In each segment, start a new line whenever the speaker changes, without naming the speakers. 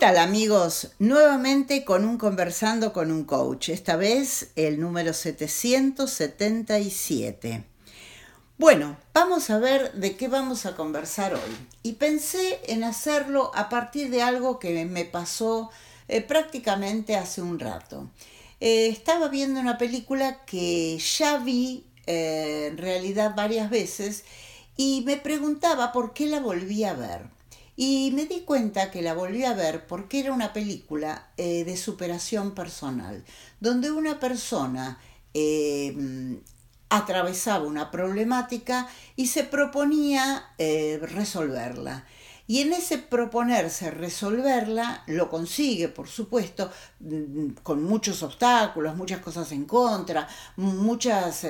tal amigos? Nuevamente con un conversando con un coach, esta vez el número 777. Bueno, vamos a ver de qué vamos a conversar hoy. Y pensé en hacerlo a partir de algo que me pasó eh, prácticamente hace un rato. Eh, estaba viendo una película que ya vi eh, en realidad varias veces y me preguntaba por qué la volví a ver. Y me di cuenta que la volví a ver porque era una película eh, de superación personal, donde una persona eh, atravesaba una problemática y se proponía eh, resolverla. Y en ese proponerse resolverla, lo consigue, por supuesto, mm, con muchos obstáculos, muchas cosas en contra, muchas,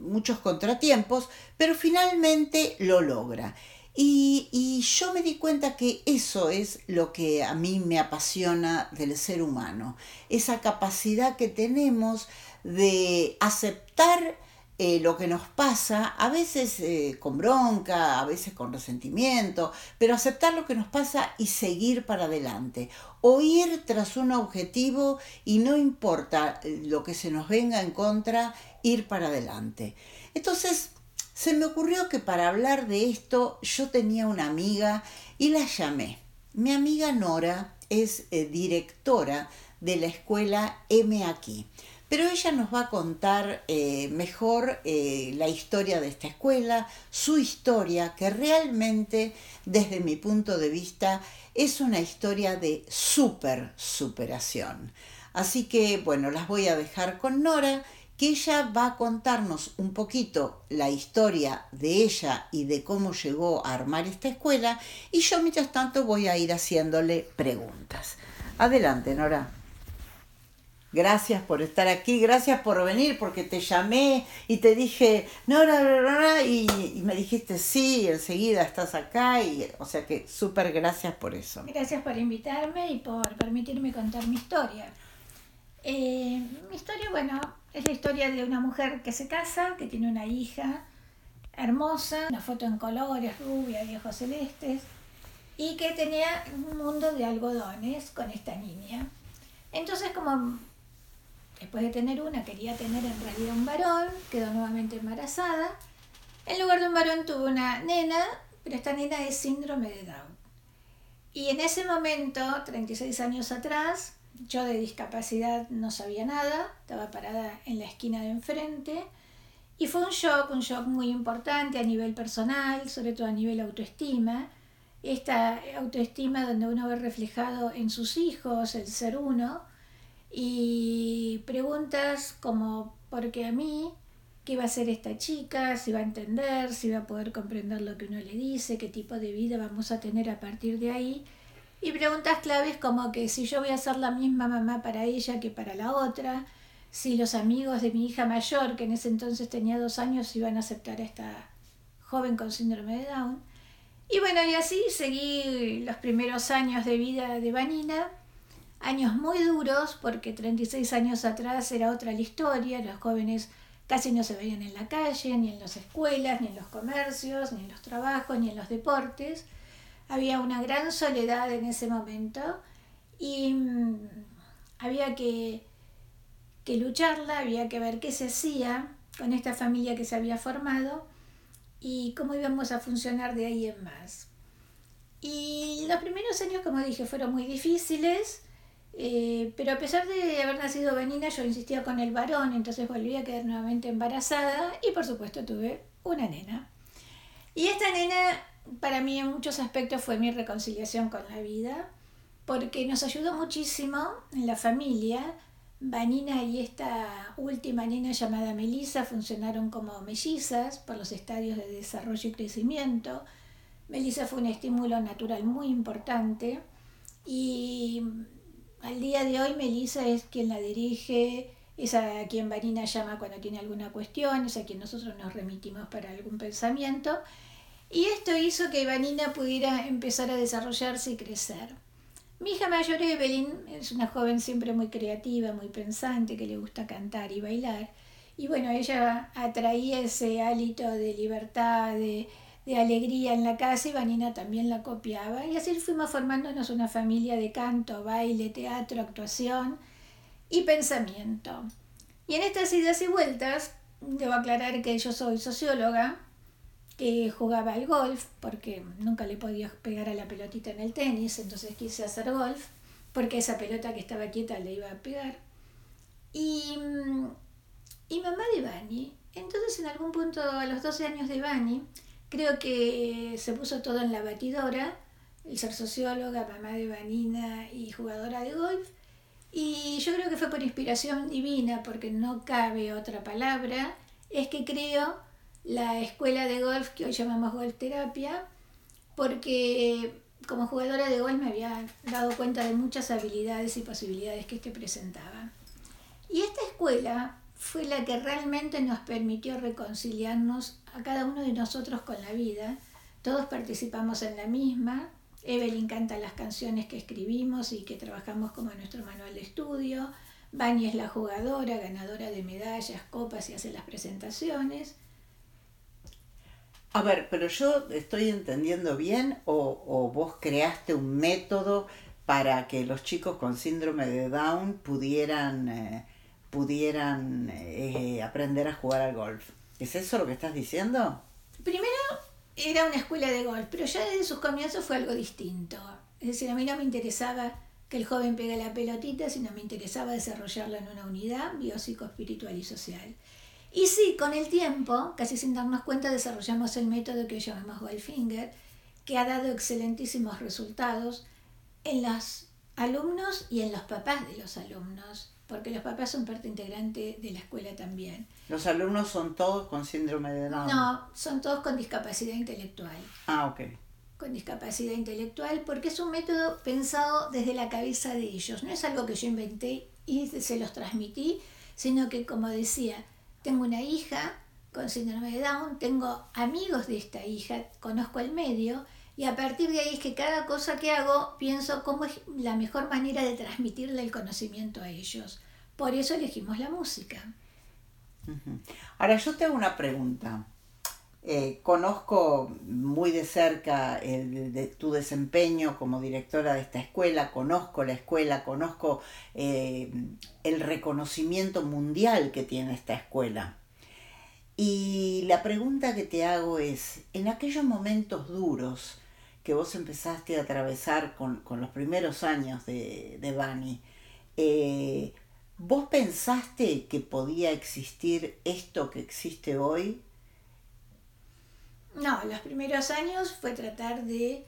muchos contratiempos, pero finalmente lo logra. Y, yo me di cuenta que eso es lo que a mí me apasiona del ser humano, esa capacidad que tenemos de aceptar eh, lo que nos pasa, a veces eh, con bronca, a veces con resentimiento, pero aceptar lo que nos pasa y seguir para adelante, o ir tras un objetivo y no importa eh, lo que se nos venga en contra, ir para adelante. Entonces, se me ocurrió que para hablar de esto yo tenía una amiga y la llamé. Mi amiga Nora es eh, directora de la escuela M aquí, pero ella nos va a contar eh, mejor eh, la historia de esta escuela, su historia, que realmente desde mi punto de vista es una historia de super superación. Así que bueno, las voy a dejar con Nora que ella va a contarnos un poquito la historia de ella y de cómo llegó a armar esta escuela y yo mientras tanto voy a ir haciéndole preguntas. Adelante, Nora. Gracias por estar aquí, gracias por venir, porque te llamé y te dije, Nora, Nora, y, y me dijiste sí, enseguida estás acá, y, o sea que súper gracias por eso.
Gracias por invitarme y por permitirme contar mi historia. Eh, mi historia, bueno, es la historia de una mujer que se casa, que tiene una hija hermosa, una foto en colores, rubia, de ojos celestes, y que tenía un mundo de algodones con esta niña. Entonces, como después de tener una, quería tener en realidad un varón, quedó nuevamente embarazada. En lugar de un varón tuvo una nena, pero esta nena es síndrome de Down. Y en ese momento, 36 años atrás, yo de discapacidad no sabía nada, estaba parada en la esquina de enfrente y fue un shock, un shock muy importante a nivel personal, sobre todo a nivel autoestima. Esta autoestima donde uno ve reflejado en sus hijos el ser uno y preguntas como, ¿por qué a mí? ¿Qué va a ser esta chica? ¿Si va a entender? ¿Si va a poder comprender lo que uno le dice? ¿Qué tipo de vida vamos a tener a partir de ahí? Y preguntas claves como que si yo voy a ser la misma mamá para ella que para la otra, si los amigos de mi hija mayor, que en ese entonces tenía dos años, iban a aceptar a esta joven con síndrome de Down. Y bueno, y así seguí los primeros años de vida de Vanina, años muy duros, porque 36 años atrás era otra la historia, los jóvenes casi no se veían en la calle, ni en las escuelas, ni en los comercios, ni en los trabajos, ni en los deportes había una gran soledad en ese momento y mm, había que, que lucharla, había que ver qué se hacía con esta familia que se había formado y cómo íbamos a funcionar de ahí en más. Y los primeros años, como dije, fueron muy difíciles, eh, pero a pesar de haber nacido Benina, yo insistía con el varón, entonces volví a quedar nuevamente embarazada y por supuesto tuve una nena. Y esta nena para mí en muchos aspectos fue mi reconciliación con la vida, porque nos ayudó muchísimo en la familia. Vanina y esta última nena llamada Melissa funcionaron como mellizas por los estadios de desarrollo y crecimiento. Melissa fue un estímulo natural muy importante y al día de hoy Melissa es quien la dirige, es a quien Vanina llama cuando tiene alguna cuestión, es a quien nosotros nos remitimos para algún pensamiento y esto hizo que Ivanina pudiera empezar a desarrollarse y crecer. Mi hija mayor Evelyn es una joven siempre muy creativa, muy pensante, que le gusta cantar y bailar. Y bueno, ella atraía ese hálito de libertad, de, de alegría en la casa y Vanina también la copiaba. Y así fuimos formándonos una familia de canto, baile, teatro, actuación y pensamiento. Y en estas idas y vueltas, debo aclarar que yo soy socióloga, que jugaba al golf, porque nunca le podía pegar a la pelotita en el tenis, entonces quise hacer golf, porque esa pelota que estaba quieta le iba a pegar. Y, y mamá de Bani, entonces en algún punto a los 12 años de Bani, creo que se puso todo en la batidora, el ser socióloga, mamá de Vanina y jugadora de golf, y yo creo que fue por inspiración divina, porque no cabe otra palabra, es que creo la escuela de golf que hoy llamamos Golf Terapia, porque como jugadora de golf me había dado cuenta de muchas habilidades y posibilidades que este presentaba. Y esta escuela fue la que realmente nos permitió reconciliarnos a cada uno de nosotros con la vida. Todos participamos en la misma, Evelyn canta las canciones que escribimos y que trabajamos como nuestro manual de estudio. Bani es la jugadora, ganadora de medallas, copas y hace las presentaciones.
A ver, pero yo estoy entendiendo bien o, vos creaste un método para que los chicos con síndrome de Down pudieran, eh, pudieran eh, aprender a jugar al golf. ¿Es eso lo que estás diciendo?
Primero era una escuela de golf, pero ya desde sus comienzos fue algo distinto. Es decir, a mí no me interesaba que el joven pegue la pelotita, sino me interesaba desarrollarla en una unidad biopsico, espiritual y social. Y sí, con el tiempo, casi sin darnos cuenta, desarrollamos el método que llamamos Goldfinger, que ha dado excelentísimos resultados en los alumnos y en los papás de los alumnos porque los papás son parte integrante de la escuela también.
¿Los alumnos son todos con síndrome de Down?
No, son todos con discapacidad intelectual.
Ah, ok.
Con discapacidad intelectual, porque es un método pensado desde la cabeza de ellos. No es algo que yo inventé y se los transmití, sino que, como decía, tengo una hija con síndrome de Down, tengo amigos de esta hija, conozco el medio, y a partir de ahí es que cada cosa que hago pienso cómo es la mejor manera de transmitirle el conocimiento a ellos. Por eso elegimos la música.
Ahora yo te hago una pregunta. Eh, conozco muy de cerca el, de, tu desempeño como directora de esta escuela, conozco la escuela, conozco eh, el reconocimiento mundial que tiene esta escuela. Y la pregunta que te hago es, en aquellos momentos duros, que vos empezaste a atravesar con, los primeros años de, de Bani, eh, ¿vos pensaste que podía existir esto que existe hoy?
No, los primeros años fue tratar de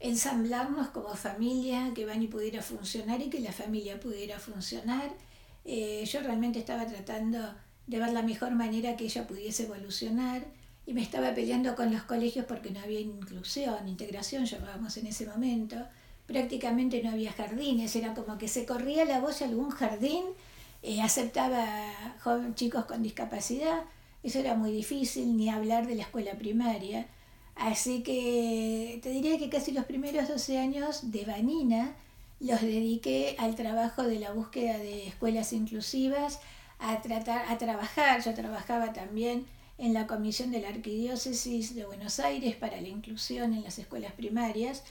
ensamblarnos como familia, que Bani pudiera funcionar y que la familia pudiera funcionar. Eh, yo realmente estaba tratando de ver la mejor manera que ella pudiese evolucionar y me estaba peleando con los colegios porque no había inclusión, integración, llamábamos en ese momento. Prácticamente no había jardines, era como que se corría la voz de algún jardín, eh, aceptaba joven, chicos con discapacidad, eso era muy difícil, ni hablar de la escuela primaria. Así que te diría que casi los primeros 12 años de Vanina los dediqué al trabajo de la búsqueda de escuelas inclusivas, a, tratar, a trabajar, yo trabajaba también en la Comisión de la Arquidiócesis de Buenos Aires para la inclusión en las escuelas primarias,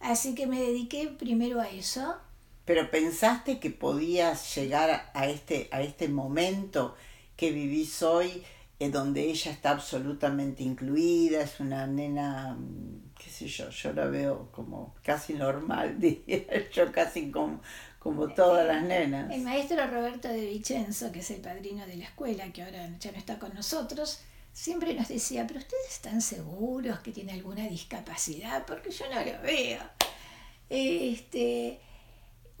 así que me dediqué primero a eso.
Pero pensaste que podías llegar a este, a este momento que vivís hoy, en donde ella está absolutamente incluida, es una nena, qué sé yo, yo la veo como casi normal, diría yo, casi como, como todas las nenas.
El maestro Roberto de Vicenzo, que es el padrino de la escuela, que ahora ya no está con nosotros, siempre nos decía, pero ustedes están seguros que tiene alguna discapacidad, porque yo no lo veo. Este,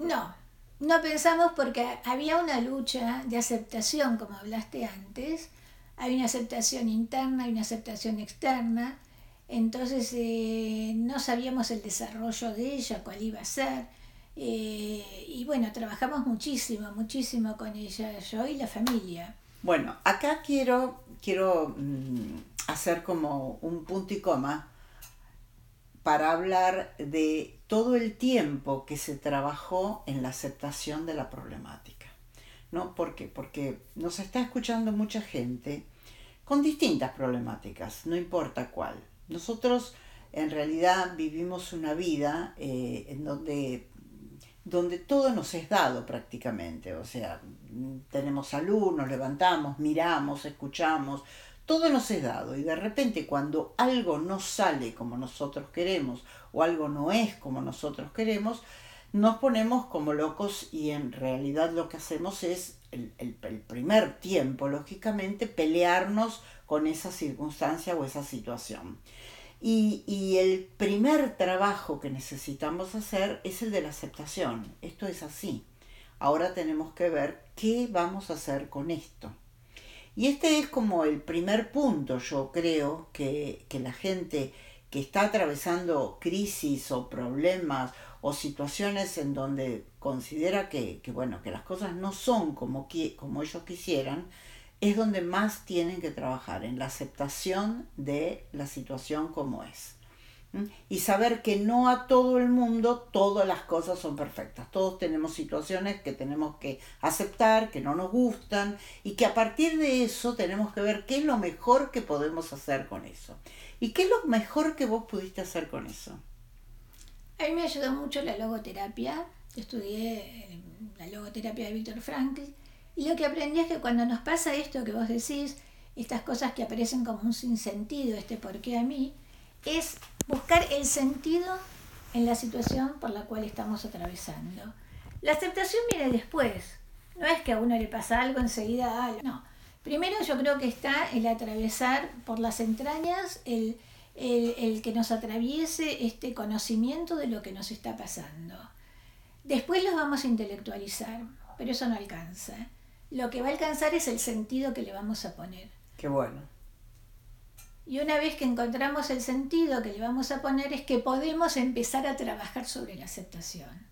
no, no pensamos porque había una lucha de aceptación, como hablaste antes, hay una aceptación interna y una aceptación externa, entonces eh, no sabíamos el desarrollo de ella, cuál iba a ser, eh, y bueno, trabajamos muchísimo, muchísimo con ella, yo y la familia.
Bueno, acá quiero, quiero mm, hacer como un punto y coma para hablar de todo el tiempo que se trabajó en la aceptación de la problemática. ¿No? ¿Por qué? Porque nos está escuchando mucha gente con distintas problemáticas, no importa cuál. Nosotros en realidad vivimos una vida eh, en donde, donde todo nos es dado prácticamente, o sea, tenemos salud, nos levantamos, miramos, escuchamos, todo nos es dado y de repente cuando algo no sale como nosotros queremos o algo no es como nosotros queremos, nos ponemos como locos y en realidad lo que hacemos es el, el, primer tiempo, lógicamente, pelearnos con esa circunstancia o esa situación. Y, y, el primer trabajo que necesitamos hacer es el de la aceptación. Esto es así. Ahora tenemos que ver qué vamos a hacer con esto. Y este es como el primer punto, yo creo, que, que la gente que está atravesando crisis o problemas o situaciones en donde considera que, bueno, que las cosas no son como, como ellos quisieran, es donde más tienen que trabajar, en la aceptación de la situación como es. Y saber que no a todo el mundo todas las cosas son perfectas. Todos tenemos situaciones que tenemos que aceptar, que no nos gustan, y que a partir de eso tenemos que ver qué es lo mejor que podemos hacer con eso. ¿Y qué es lo mejor que vos pudiste hacer con eso?
A mí me ayudó mucho la logoterapia. Estudié la logoterapia de Víctor Frankl. Y lo que aprendí es que cuando nos pasa esto que vos decís, estas cosas que aparecen como un sinsentido, este por qué a mí, es buscar el sentido en la situación por la cual estamos atravesando. La aceptación viene después. No es que a uno le pasa algo enseguida, algo. no. Primero yo creo que está el atravesar por las entrañas, el el, que nos atraviese este conocimiento de lo que nos está pasando. Después los vamos a intelectualizar, pero eso no alcanza. Lo que va a alcanzar es el sentido que le vamos a poner.
Qué bueno.
Y una vez que encontramos el sentido que le vamos a poner es que podemos empezar a trabajar sobre la aceptación.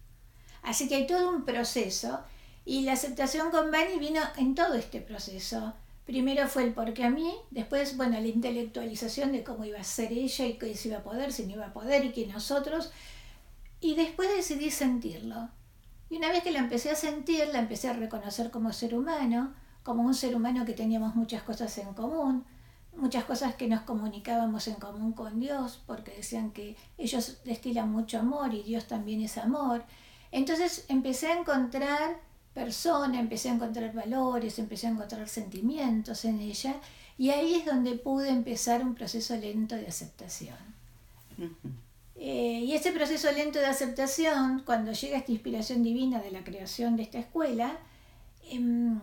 Así que hay todo un proceso y la aceptación con Bani vino en todo este proceso Primero fue el porque a mí, después, bueno, la intelectualización de cómo iba a ser ella y qué se iba a poder, si no iba a poder y que nosotros. Y después decidí sentirlo. Y una vez que la empecé a sentir, la empecé a reconocer como ser humano, como un ser humano que teníamos muchas cosas en común, muchas cosas que nos comunicábamos en común con Dios, porque decían que ellos destilan mucho amor y Dios también es amor. Entonces empecé a encontrar persona, empecé a encontrar valores, empecé a encontrar sentimientos en ella y ahí es donde pude empezar un proceso lento de aceptación. Eh, y ese proceso lento de aceptación, cuando llega esta inspiración divina de la creación de esta escuela, em,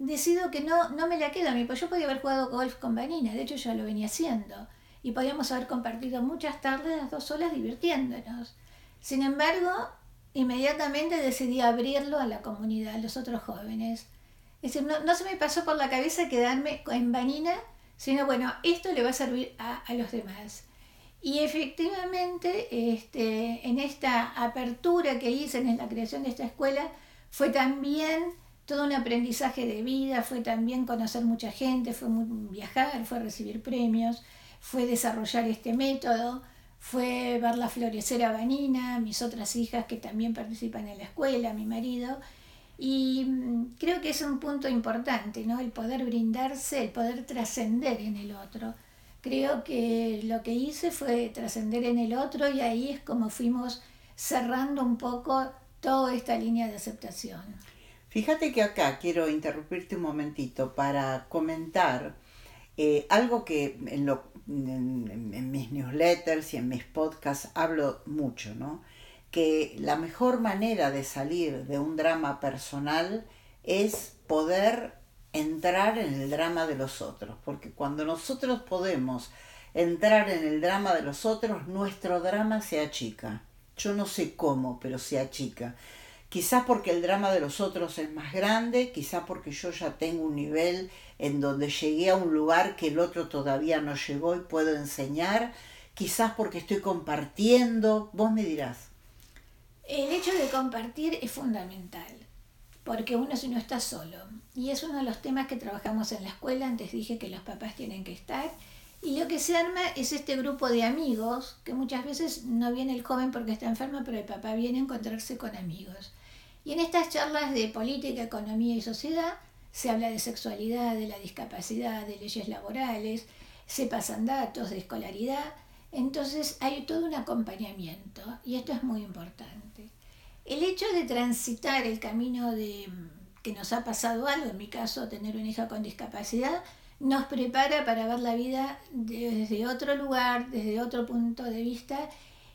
decido que no, no me la quedo a mí, porque yo podía haber jugado golf con Vanina, de hecho ya lo venía haciendo, y podíamos haber compartido muchas tardes las dos solas divirtiéndonos. Sin embargo, inmediatamente decidí abrirlo a la comunidad, a los otros jóvenes. Es decir, no, se me pasó por la cabeza quedarme en Vanina, sino bueno, esto le va a servir a, los demás. Y efectivamente, este, en esta apertura que hice en la creación de esta escuela, fue también todo un aprendizaje de vida, fue también conocer mucha gente, fue viajar, fue recibir premios, fue desarrollar este método, fue verla florecer a Vanina, mis otras hijas que también participan en la escuela, mi marido. Y mm, creo que es un punto importante, ¿no? El poder brindarse, el poder trascender en el otro. Creo que lo que hice fue trascender en el otro y ahí es como fuimos cerrando un poco toda esta línea de aceptación.
Fíjate que acá quiero interrumpirte un momentito para comentar eh, algo que en lo en, mis newsletters y en mis podcasts hablo mucho, ¿no? Que la mejor manera de salir de un drama personal es poder entrar en el drama de los otros, porque cuando nosotros podemos entrar en el drama de los otros, nuestro drama se achica. Yo no sé cómo, pero se achica. Quizás porque el drama de los otros es más grande, quizás porque yo ya tengo un nivel en donde llegué a un lugar que el otro todavía no llegó y puedo enseñar, quizás porque estoy compartiendo, vos me dirás.
El hecho de compartir es fundamental, porque uno si no está solo. Y es uno de los temas que trabajamos en la escuela, antes dije que los papás tienen que estar. Y lo que se arma es este grupo de amigos, que muchas veces no viene el joven porque está enfermo, pero el papá viene a encontrarse con amigos. Y en estas charlas de política, economía y sociedad se habla de sexualidad, de la discapacidad, de leyes laborales. se pasan datos de escolaridad, entonces hay todo un acompañamiento y esto es muy importante. El hecho de transitar el camino de que nos ha pasado algo, en mi caso tener una hija con discapacidad, nos prepara para ver la vida desde otro lugar, desde otro punto de vista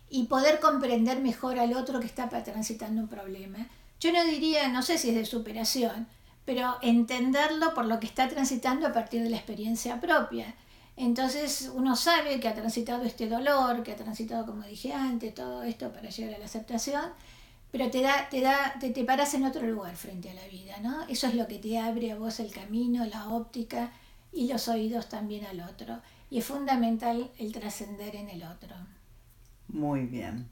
y poder comprender mejor al otro que está transitando un problema. Yo no diría, no sé si es de superación, pero entenderlo por lo que está transitando a partir de la experiencia propia. Entonces uno sabe que ha transitado este dolor, que ha transitado, como dije antes, todo esto para llegar a la aceptación, pero te da, te da, te, te paras en otro lugar frente a la vida, ¿no? Eso es lo que te abre a vos el camino, la óptica y los oídos también al otro. Y es fundamental el trascender en el otro.
Muy bien.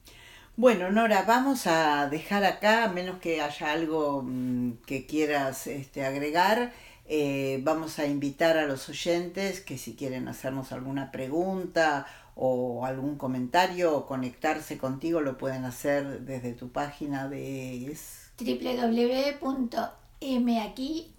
Bueno, Nora, vamos a dejar acá, a menos que haya algo mm, que quieras este, agregar, eh, vamos a invitar a los oyentes que si quieren hacernos alguna pregunta o algún comentario o conectarse contigo, lo pueden hacer desde tu página de
www.meaqui.org.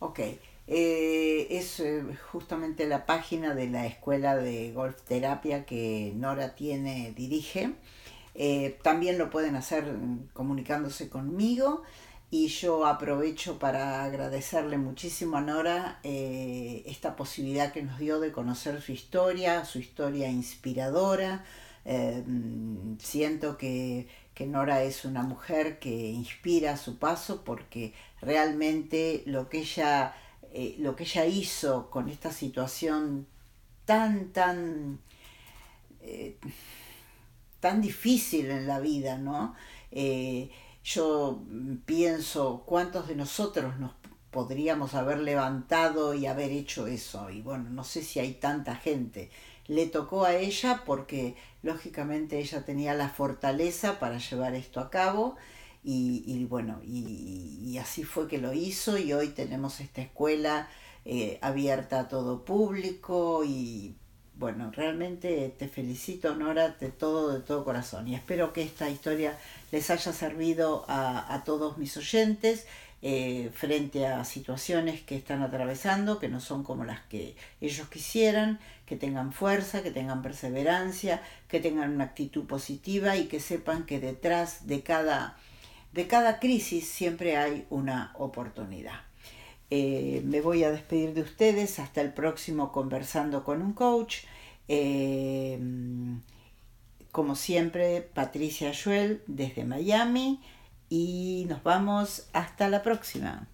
Ok, eh, es eh, justamente la página de la escuela de golf terapia que Nora tiene, dirige. Eh, también lo pueden hacer comunicándose conmigo y yo aprovecho para agradecerle muchísimo a Nora eh, esta posibilidad que nos dio de conocer su historia, su historia inspiradora. Eh, siento que, que, Nora es una mujer que inspira su paso porque realmente lo que ella, lo que ella hizo con esta situación tan, tan tan difícil en la vida, ¿no? Eh, yo pienso cuántos de nosotros nos podríamos haber levantado y haber hecho eso. Y bueno, no sé si hay tanta gente. Le tocó a ella porque lógicamente ella tenía la fortaleza para llevar esto a cabo. Y, bueno, y, así fue que lo hizo y hoy tenemos esta escuela eh, abierta a todo público y bueno, realmente te felicito, Nora, de todo, de todo corazón. Y espero que esta historia les haya servido a, todos mis oyentes eh, frente a situaciones que están atravesando, que no son como las que ellos quisieran, que tengan fuerza, que tengan perseverancia, que tengan una actitud positiva y que sepan que detrás de cada, de cada crisis siempre hay una oportunidad. Eh, me voy a despedir de ustedes hasta el próximo Conversando con un Coach. Eh, como siempre, Patricia Joel desde Miami y nos vamos hasta la próxima.